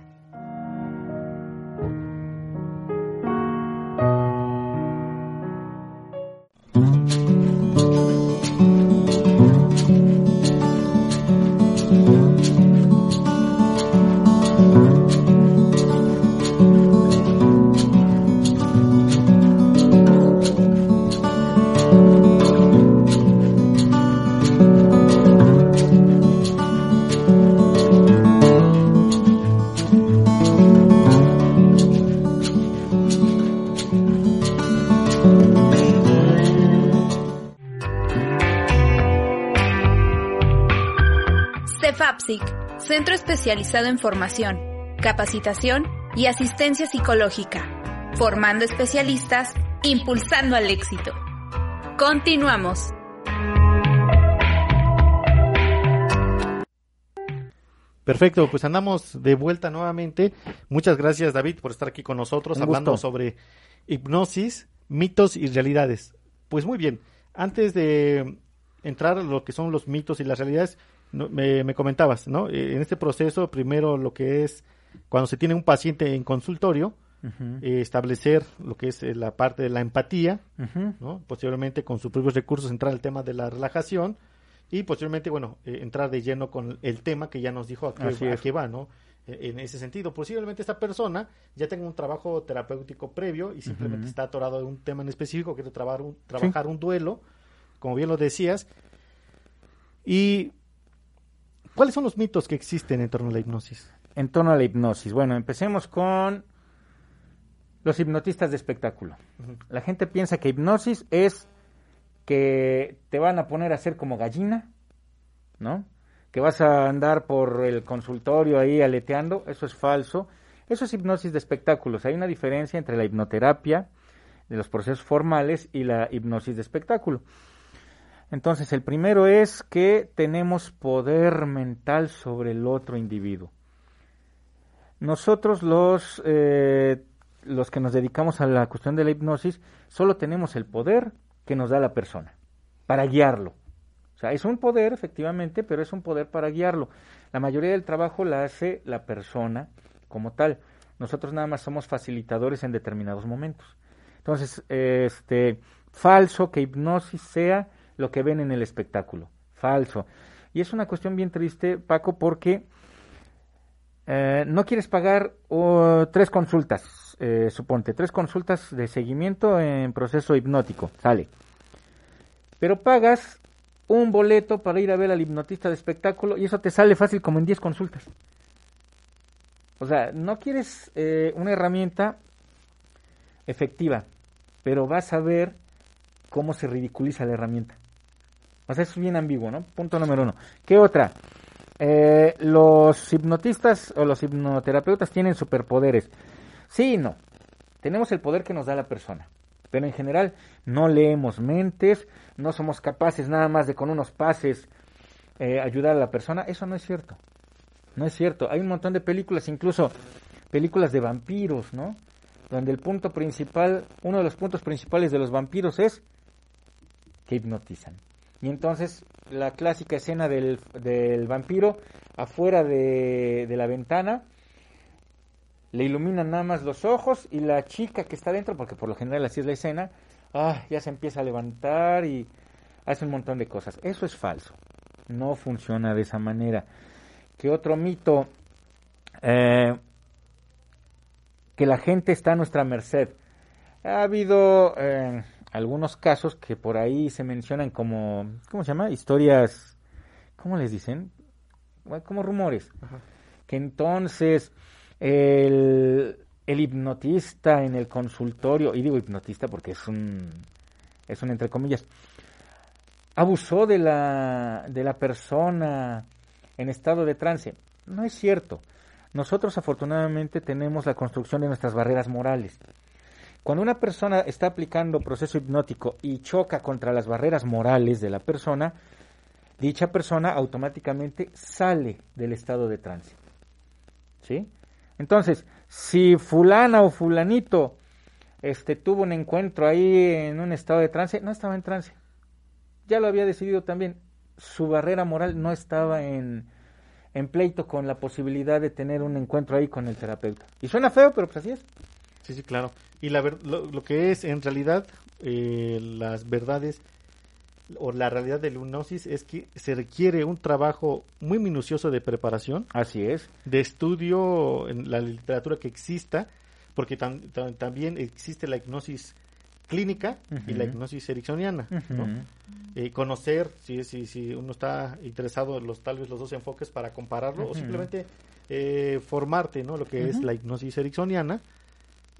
Centro Especializado en Formación, Capacitación y Asistencia Psicológica, formando especialistas, impulsando al éxito. Continuamos. Perfecto, pues andamos de vuelta nuevamente. Muchas gracias David por estar aquí con nosotros Un hablando gusto. sobre hipnosis, mitos y realidades. Pues muy bien, antes de entrar a lo que son los mitos y las realidades, no, me, me comentabas, ¿no? Eh, En este proceso, primero lo que es cuando se tiene un paciente en consultorio, eh, establecer lo que es eh, la parte de la empatía. ¿no? Posteriormente, con sus propios recursos, entrar al tema de la relajación y posteriormente, bueno, eh, entrar de lleno con el tema que ya nos dijo a qué, a va, ¿no? Eh, En ese sentido, posiblemente esta persona ya tenga un trabajo terapéutico previo y simplemente está atorado en un tema en específico, quiere trabajar un, trabajar un duelo, como bien lo decías. ¿Y cuáles son los mitos que existen en torno a la hipnosis? En torno a la hipnosis. Bueno, empecemos con los hipnotistas de espectáculo. La gente piensa que hipnosis es que te van a poner a hacer como gallina, ¿no? Que vas a andar por el consultorio ahí aleteando, eso es falso. Eso es hipnosis de espectáculos. Hay una diferencia entre la hipnoterapia de los procesos formales y la hipnosis de espectáculo. Entonces, el primero es que tenemos poder mental sobre el otro individuo. Nosotros los, eh, los que nos dedicamos a la cuestión de la hipnosis, solo tenemos el poder que nos da la persona para guiarlo. O sea, es un poder, efectivamente, pero es un poder para guiarlo. La mayoría del trabajo la hace la persona como tal. Nosotros nada más somos facilitadores en determinados momentos. Entonces, este, falso que hipnosis sea lo que ven en el espectáculo. Falso. Y es una cuestión bien triste, Paco, porque eh, no quieres pagar tres consultas, eh, suponte, tres consultas de seguimiento en proceso hipnótico, sale. Pero pagas un boleto para ir a ver al hipnotista de espectáculo y eso te sale fácil como en 10 consultas. O sea, no quieres eh, una herramienta efectiva, pero vas a ver cómo se ridiculiza la herramienta. O sea, es bien ambiguo, ¿no? Punto número uno. ¿Qué otra? Eh, los hipnotistas o los hipnoterapeutas tienen superpoderes. Sí y no. Tenemos el poder que nos da la persona. Pero en general no leemos mentes, no somos capaces nada más de con unos pases eh, ayudar a la persona. Eso no es cierto. No es cierto. Hay un montón de películas, incluso películas de vampiros, ¿no? Donde el punto principal, uno de los puntos principales de los vampiros es que hipnotizan. Y entonces la clásica escena del, del vampiro afuera de, de la ventana, le iluminan nada más los ojos y la chica que está dentro, porque por lo general así es la escena, ah, ya se empieza a levantar y hace un montón de cosas. Eso es falso. No funciona de esa manera. ¿Qué otro mito? Eh, que la gente está a nuestra merced. Ha habido eh, algunos casos que por ahí se mencionan como, ¿cómo se llama? Historias, ¿cómo les dicen? Como rumores. Que entonces el, el hipnotista en el consultorio, y digo hipnotista porque es un, es un entre comillas, abusó de la, de la persona en estado de trance. No es cierto. Nosotros afortunadamente tenemos la construcción de nuestras barreras morales. Cuando una persona está aplicando proceso hipnótico y choca contra las barreras morales de la persona, dicha persona automáticamente sale del estado de trance. ¿Sí? Entonces, si fulana o fulanito este tuvo un encuentro ahí en un estado de trance, no estaba en trance. Ya lo había decidido también. Su barrera moral no estaba en, en pleito con la posibilidad de tener un encuentro ahí con el terapeuta. Y suena feo, pero pues así es. Sí, sí, claro. Y la ver- lo, lo que es en realidad eh, las verdades o la realidad de la hipnosis es que se requiere un trabajo muy minucioso de preparación, Así es. de estudio en la literatura que exista, porque tam- tam- también existe la hipnosis clínica y la hipnosis ericksoniana. Eh, conocer si, si, si uno está interesado en los tal vez los dos enfoques para compararlo o simplemente eh, formarte no lo que es la hipnosis ericksoniana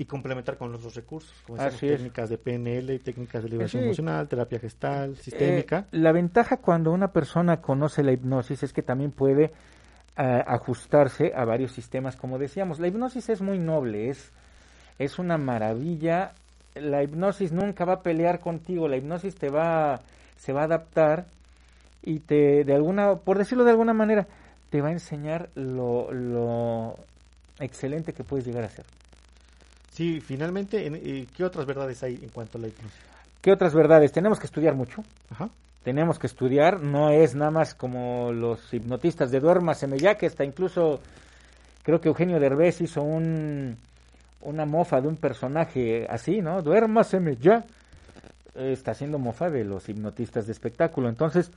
y complementar con los otros recursos como es. técnicas de PNL técnicas de liberación Sí. emocional terapia gestal sistémica Eh, la ventaja cuando una persona conoce la hipnosis es que también puede eh, ajustarse a varios sistemas, como decíamos. La hipnosis es muy noble, es, es una maravilla. La hipnosis nunca va a pelear contigo, la hipnosis te va, se va a adaptar y te, de alguna, por decirlo de alguna manera, te va a enseñar lo, lo excelente que puedes llegar a ser. Sí finalmente en- eh, qué otras verdades hay en cuanto a la hipnosis ¿Qué otras verdades? Tenemos que estudiar mucho. Ajá. tenemos que estudiar, no es nada más como los hipnotistas de duérmaseme ya, que hasta incluso creo que Eugenio Derbez hizo un, una mofa de un personaje así, ¿no? Duérmaseme ya. Está haciendo mofa de los hipnotistas de espectáculo. Entonces,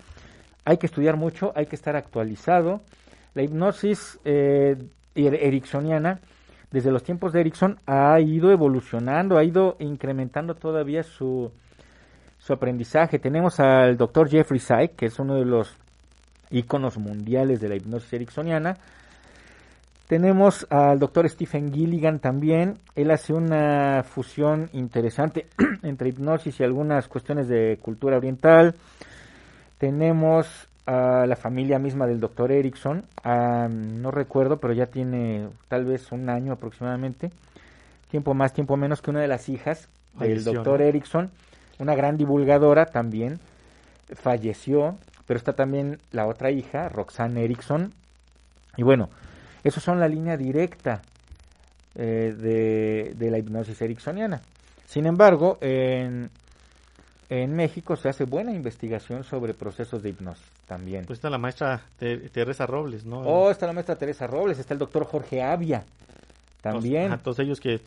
hay que estudiar mucho, hay que estar actualizado. La hipnosis eh, er-, ericksoniana, desde los tiempos de Erickson, ha ido evolucionando, ha ido incrementando todavía su, su aprendizaje. Tenemos al doctor Jeffrey Syke, que es uno de los íconos mundiales de la hipnosis ericksoniana. Tenemos al doctor Stephen Gilligan también. Él hace una fusión interesante <clears throat> entre hipnosis y algunas cuestiones de cultura oriental. Tenemos a la familia misma del doctor Erickson. no recuerdo, pero ya tiene tal vez un año aproximadamente. Tiempo más, tiempo menos que una de las hijas del doctor Erickson una gran divulgadora también, falleció, pero está también la otra hija, Roxanne Erickson. Y bueno, esos son la línea directa eh, de, de, la hipnosis ericksoniana. Sin embargo, en, en México se hace buena investigación sobre procesos de hipnosis también. Pues está la maestra Teresa Robles, ¿no? Oh, está la maestra Teresa Robles, está el doctor Jorge Avia también. A todos ellos que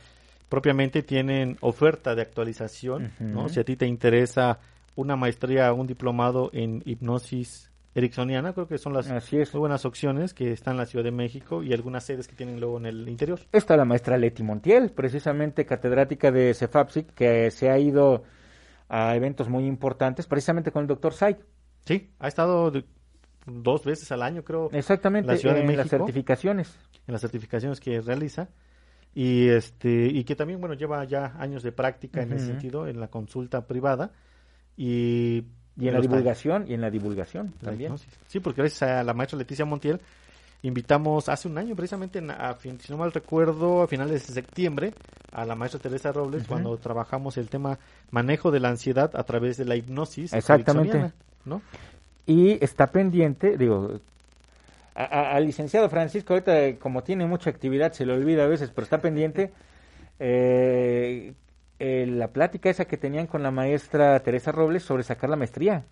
propiamente tienen oferta de actualización, ¿no? Si a ti te interesa una maestría, un diplomado en hipnosis ericksoniana, creo que son las buenas opciones que están en la Ciudad de México y algunas sedes que tienen luego en el interior. Está la maestra Leti Montiel, precisamente catedrática de CEFAPSIC, que se ha ido a eventos muy importantes, precisamente con el doctor Sai. Sí, ha estado dos veces al año, creo. Exactamente, en las certificaciones. En las certificaciones que realiza. Y este y que también bueno lleva ya años de práctica en ese sentido en la consulta privada. Y y en la divulgación y en la divulgación también. sí porque gracias a la maestra Leticia Montiel invitamos hace un año precisamente a fin, si no mal recuerdo a finales de septiembre a la maestra Teresa Robles cuando trabajamos el tema manejo de la ansiedad a través de la hipnosis exactamente no y está pendiente digo al licenciado Francisco, ahorita como tiene mucha actividad, se le olvida a veces, pero está pendiente. Eh, eh, la plática esa que tenían con la maestra Teresa Robles sobre sacar la maestría.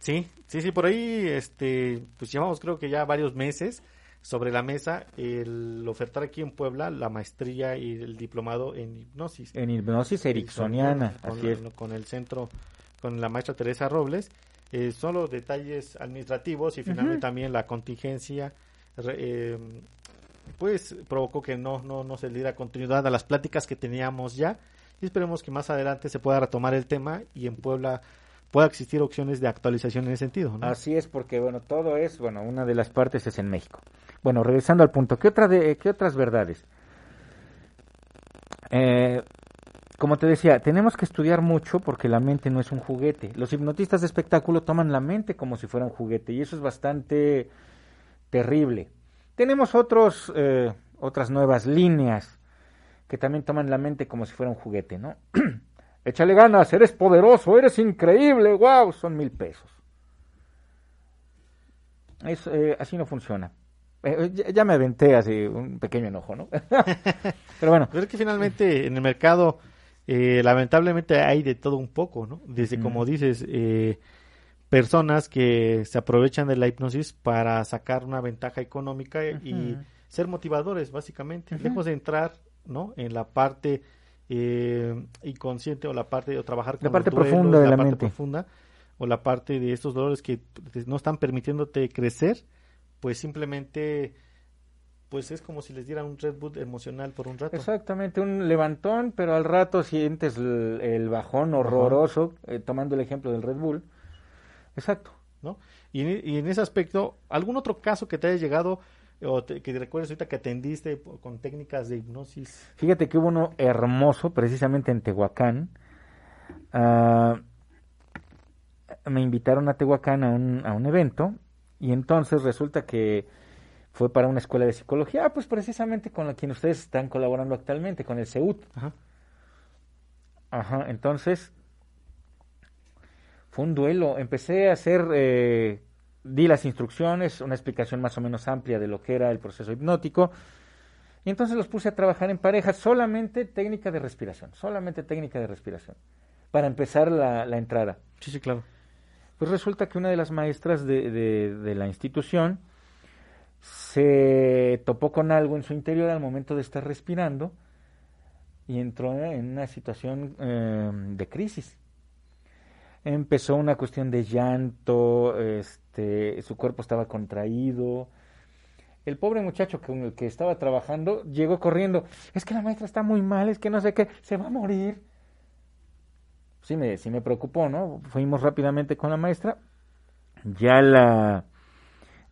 Sí, sí, sí, por ahí, este, pues llevamos creo que ya varios meses sobre la mesa el ofertar aquí en Puebla la maestría y el diplomado en hipnosis. En hipnosis ericksoniana, así es. Con el centro, con la maestra Teresa Robles eh, solo detalles administrativos y finalmente también la contingencia eh, pues provocó que no, no, no se le diera continuidad a las pláticas que teníamos ya y esperemos que más adelante se pueda retomar el tema y en Puebla pueda existir opciones de actualización en ese sentido. Así es, porque bueno, todo es, bueno, una de las partes es en México. Bueno, regresando al punto, ¿qué, otra de, qué otras verdades? Eh, como te decía, tenemos que estudiar mucho porque la mente no es un juguete. Los hipnotistas de espectáculo toman la mente como si fuera un juguete y eso es bastante terrible. Tenemos otros, eh, otras nuevas líneas que también toman la mente como si fuera un juguete, ¿no? <clears throat> Échale ganas, eres poderoso, eres increíble, wow, son mil pesos. Eh, así no funciona. Eh, ya, me aventé así un pequeño enojo, ¿no? <laughs> Pero bueno. Pero es que finalmente en el mercado eh, lamentablemente hay de todo un poco, ¿no? Desde, como dices, eh, personas que se aprovechan de la hipnosis para sacar una ventaja económica y ser motivadores, básicamente, lejos de entrar, ¿no? En la parte eh, inconsciente o la parte de trabajar con la parte profunda de la, parte profunda o la parte de estos dolores que no están permitiéndote crecer, pues simplemente pues es como si les dieran un Red Bull emocional por un rato. Exactamente, un levantón, pero al rato sientes el, bajón horroroso, eh, tomando el ejemplo del Red Bull. Exacto. ¿No? Y, en ese aspecto, ¿algún otro caso que te haya llegado o que te recuerdes ahorita que atendiste con técnicas de hipnosis? Fíjate que hubo uno hermoso, precisamente en Tehuacán. Ah, me invitaron a Tehuacán a un, a un evento y entonces resulta que fue para una escuela de psicología, ah, pues precisamente con la quien ustedes están colaborando actualmente, con el CEUT. Ajá. Ajá, entonces fue un duelo. Empecé a hacer, eh, di las instrucciones, una explicación más o menos amplia de lo que era el proceso hipnótico. Y entonces los puse a trabajar en pareja, solamente técnica de respiración, solamente técnica de respiración, para empezar la, la entrada. Sí, sí, claro. Pues resulta que una de las maestras de, de, de la institución se topó con algo en su interior al momento de estar respirando y entró en una situación eh, de crisis. Empezó una cuestión de llanto, este, su cuerpo estaba contraído. El pobre muchacho con el que estaba trabajando llegó corriendo. Es que la maestra está muy mal, es que no sé qué, se va a morir. Sí me, sí me preocupó, ¿no? Fuimos rápidamente con la maestra. Ya la,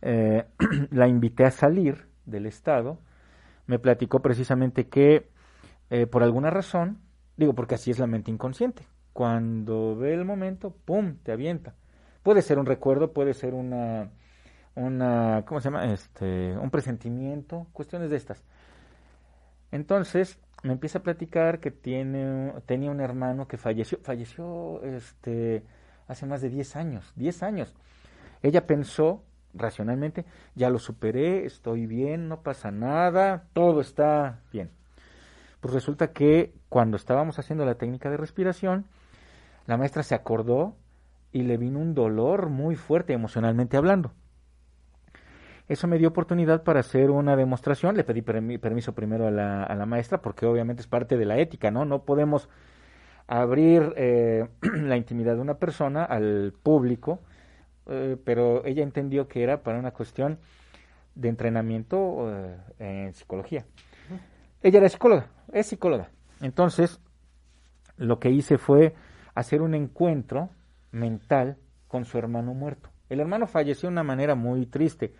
eh, <clears throat> la invité a salir del estado. Me platicó precisamente que eh, por alguna razón, digo porque así es la mente inconsciente, cuando ve el momento, ¡pum!, te avienta. Puede ser un recuerdo, puede ser una, una ¿cómo se llama? Este, un presentimiento, cuestiones de estas. Entonces, me empieza a platicar que tiene, tenía un hermano que falleció, falleció este, hace más de 10 años, 10 años. Ella pensó racionalmente, ya lo superé, estoy bien, no pasa nada, todo está bien. Pues resulta que cuando estábamos haciendo la técnica de respiración, la maestra se acordó y le vino un dolor muy fuerte emocionalmente hablando. Eso me dio oportunidad para hacer una demostración. Le pedí permiso primero a la, a la, maestra porque obviamente es parte de la ética, ¿no? No podemos abrir eh, <clears throat> la intimidad de una persona al público, eh, pero ella entendió que era para una cuestión de entrenamiento eh, en psicología. Ella era psicóloga, es psicóloga. Entonces, lo que hice fue hacer un encuentro mental con su hermano muerto. El hermano falleció de una manera muy triste.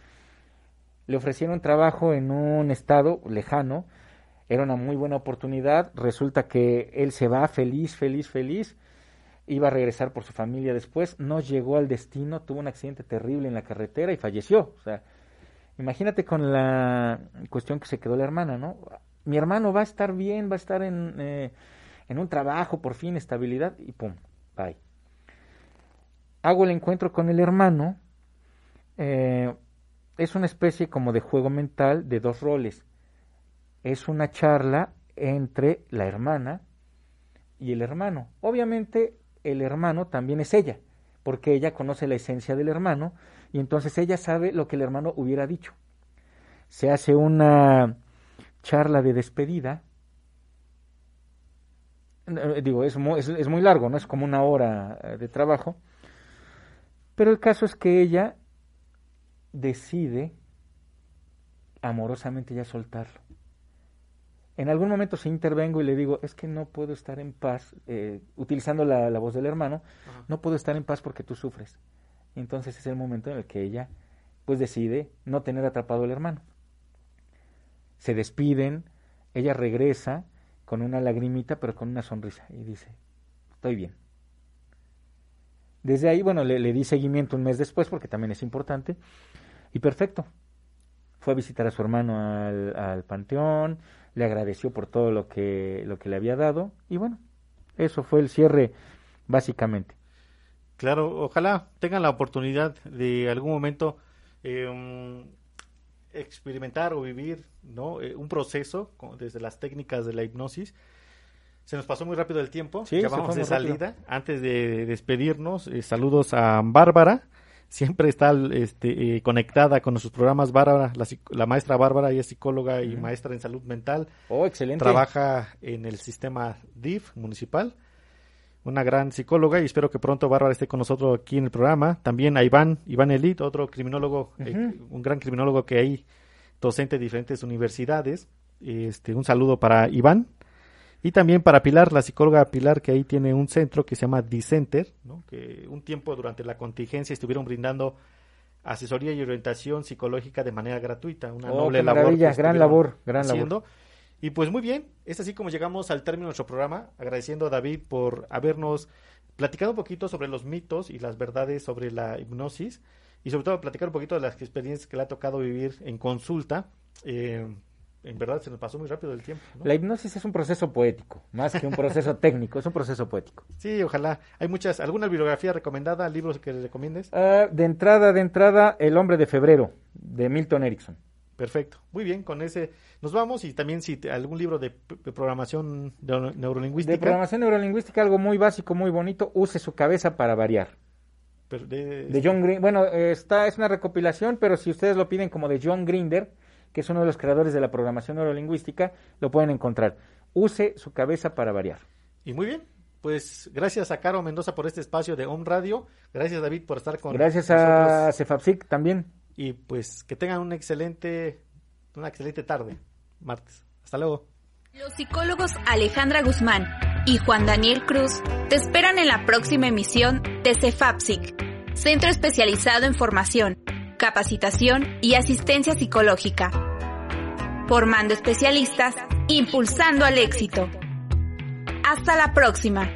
Le ofrecieron trabajo en un estado lejano, era una muy buena oportunidad, resulta que él se va feliz, feliz, feliz, iba a regresar por su familia después, no llegó al destino, tuvo un accidente terrible en la carretera y falleció. O sea, imagínate con la cuestión que se quedó la hermana, ¿no? mi hermano va a estar bien, va a estar en, eh, en un trabajo, por fin, estabilidad, y pum, bye. Hago el encuentro con el hermano, eh, es una especie como de juego mental de dos roles. Es una charla entre la hermana y el hermano. Obviamente el hermano también es ella, porque ella conoce la esencia del hermano y entonces ella sabe lo que el hermano hubiera dicho. Se hace una charla de despedida. Eh, digo, es muy, es, muy largo, no es como una hora eh, de trabajo. Pero el caso es que ella decide amorosamente ya soltarlo. En algún momento se intervengo y le digo, es que no puedo estar en paz, eh, utilizando la, la, voz del hermano, no puedo estar en paz porque tú sufres. Y entonces es el momento en el que ella pues decide no tener atrapado al hermano se despiden, ella regresa con una lagrimita, pero con una sonrisa, y dice, estoy bien. Desde ahí, bueno, le, di seguimiento un mes después, porque también es importante, y perfecto. Fue a visitar a su hermano al, al panteón, le agradeció por todo lo que, lo que le había dado, y bueno, eso fue el cierre, básicamente. Claro, ojalá tengan la oportunidad de algún momento eh, experimentar o vivir ¿no? Eh, un proceso desde las técnicas de la hipnosis. Se nos pasó muy rápido el tiempo, ya vamos de salida. Antes de despedirnos, eh, saludos a Bárbara, siempre está este, eh, conectada con nuestros programas. Bárbara, la, maestra Bárbara, ella es psicóloga y maestra en salud mental. Oh, excelente. Trabaja en el sistema DIF municipal una gran psicóloga y espero que pronto Bárbara esté con nosotros aquí en el programa. También a Iván, Iván Elit, otro criminólogo, eh, un gran criminólogo que hay, docente de diferentes universidades. Este, un saludo para Iván. Y también para Pilar, la psicóloga Pilar, que ahí tiene un centro que se llama Dicenter, ¿no? que un tiempo durante la contingencia estuvieron brindando asesoría y orientación psicológica de manera gratuita. Una oh, noble labor. gran labor, gran haciendo. labor. Y pues muy bien, es así como llegamos al término de nuestro programa, agradeciendo a David por habernos platicado un poquito sobre los mitos y las verdades sobre la hipnosis y sobre todo platicar un poquito de las experiencias que le ha tocado vivir en consulta. Eh, en verdad se nos pasó muy rápido el tiempo. La hipnosis es un proceso poético, más que un proceso <laughs> técnico, es un proceso poético. Sí, ojalá. Hay muchas, ¿alguna bibliografía recomendada, libros que recomiendes? Ah, de entrada, de entrada, El hombre de febrero, de Milton Erickson. Perfecto. Muy bien, con ese nos vamos y también si algún libro de, programación neurolingüística. De programación neurolingüística, algo muy básico, muy bonito, use su cabeza para variar. Pero de- de John Green. Bueno, eh, está, es una recopilación, pero si ustedes lo piden como de John Grinder, que es uno de los creadores de la programación neurolingüística, lo pueden encontrar. Use su cabeza para variar. Y muy bien, pues gracias a Caro Mendoza por este espacio de Home Radio. Gracias David por estar con Gracias a. Cefapsic también. Y pues que tengan un excelente, una excelente tarde, martes. Hasta luego. Los psicólogos Alejandra Guzmán y Juan Daniel Cruz te esperan en la próxima emisión de CEFAPSIC, Centro Especializado en Formación, Capacitación y Asistencia Psicológica. Formando especialistas, impulsando al éxito. Hasta la próxima.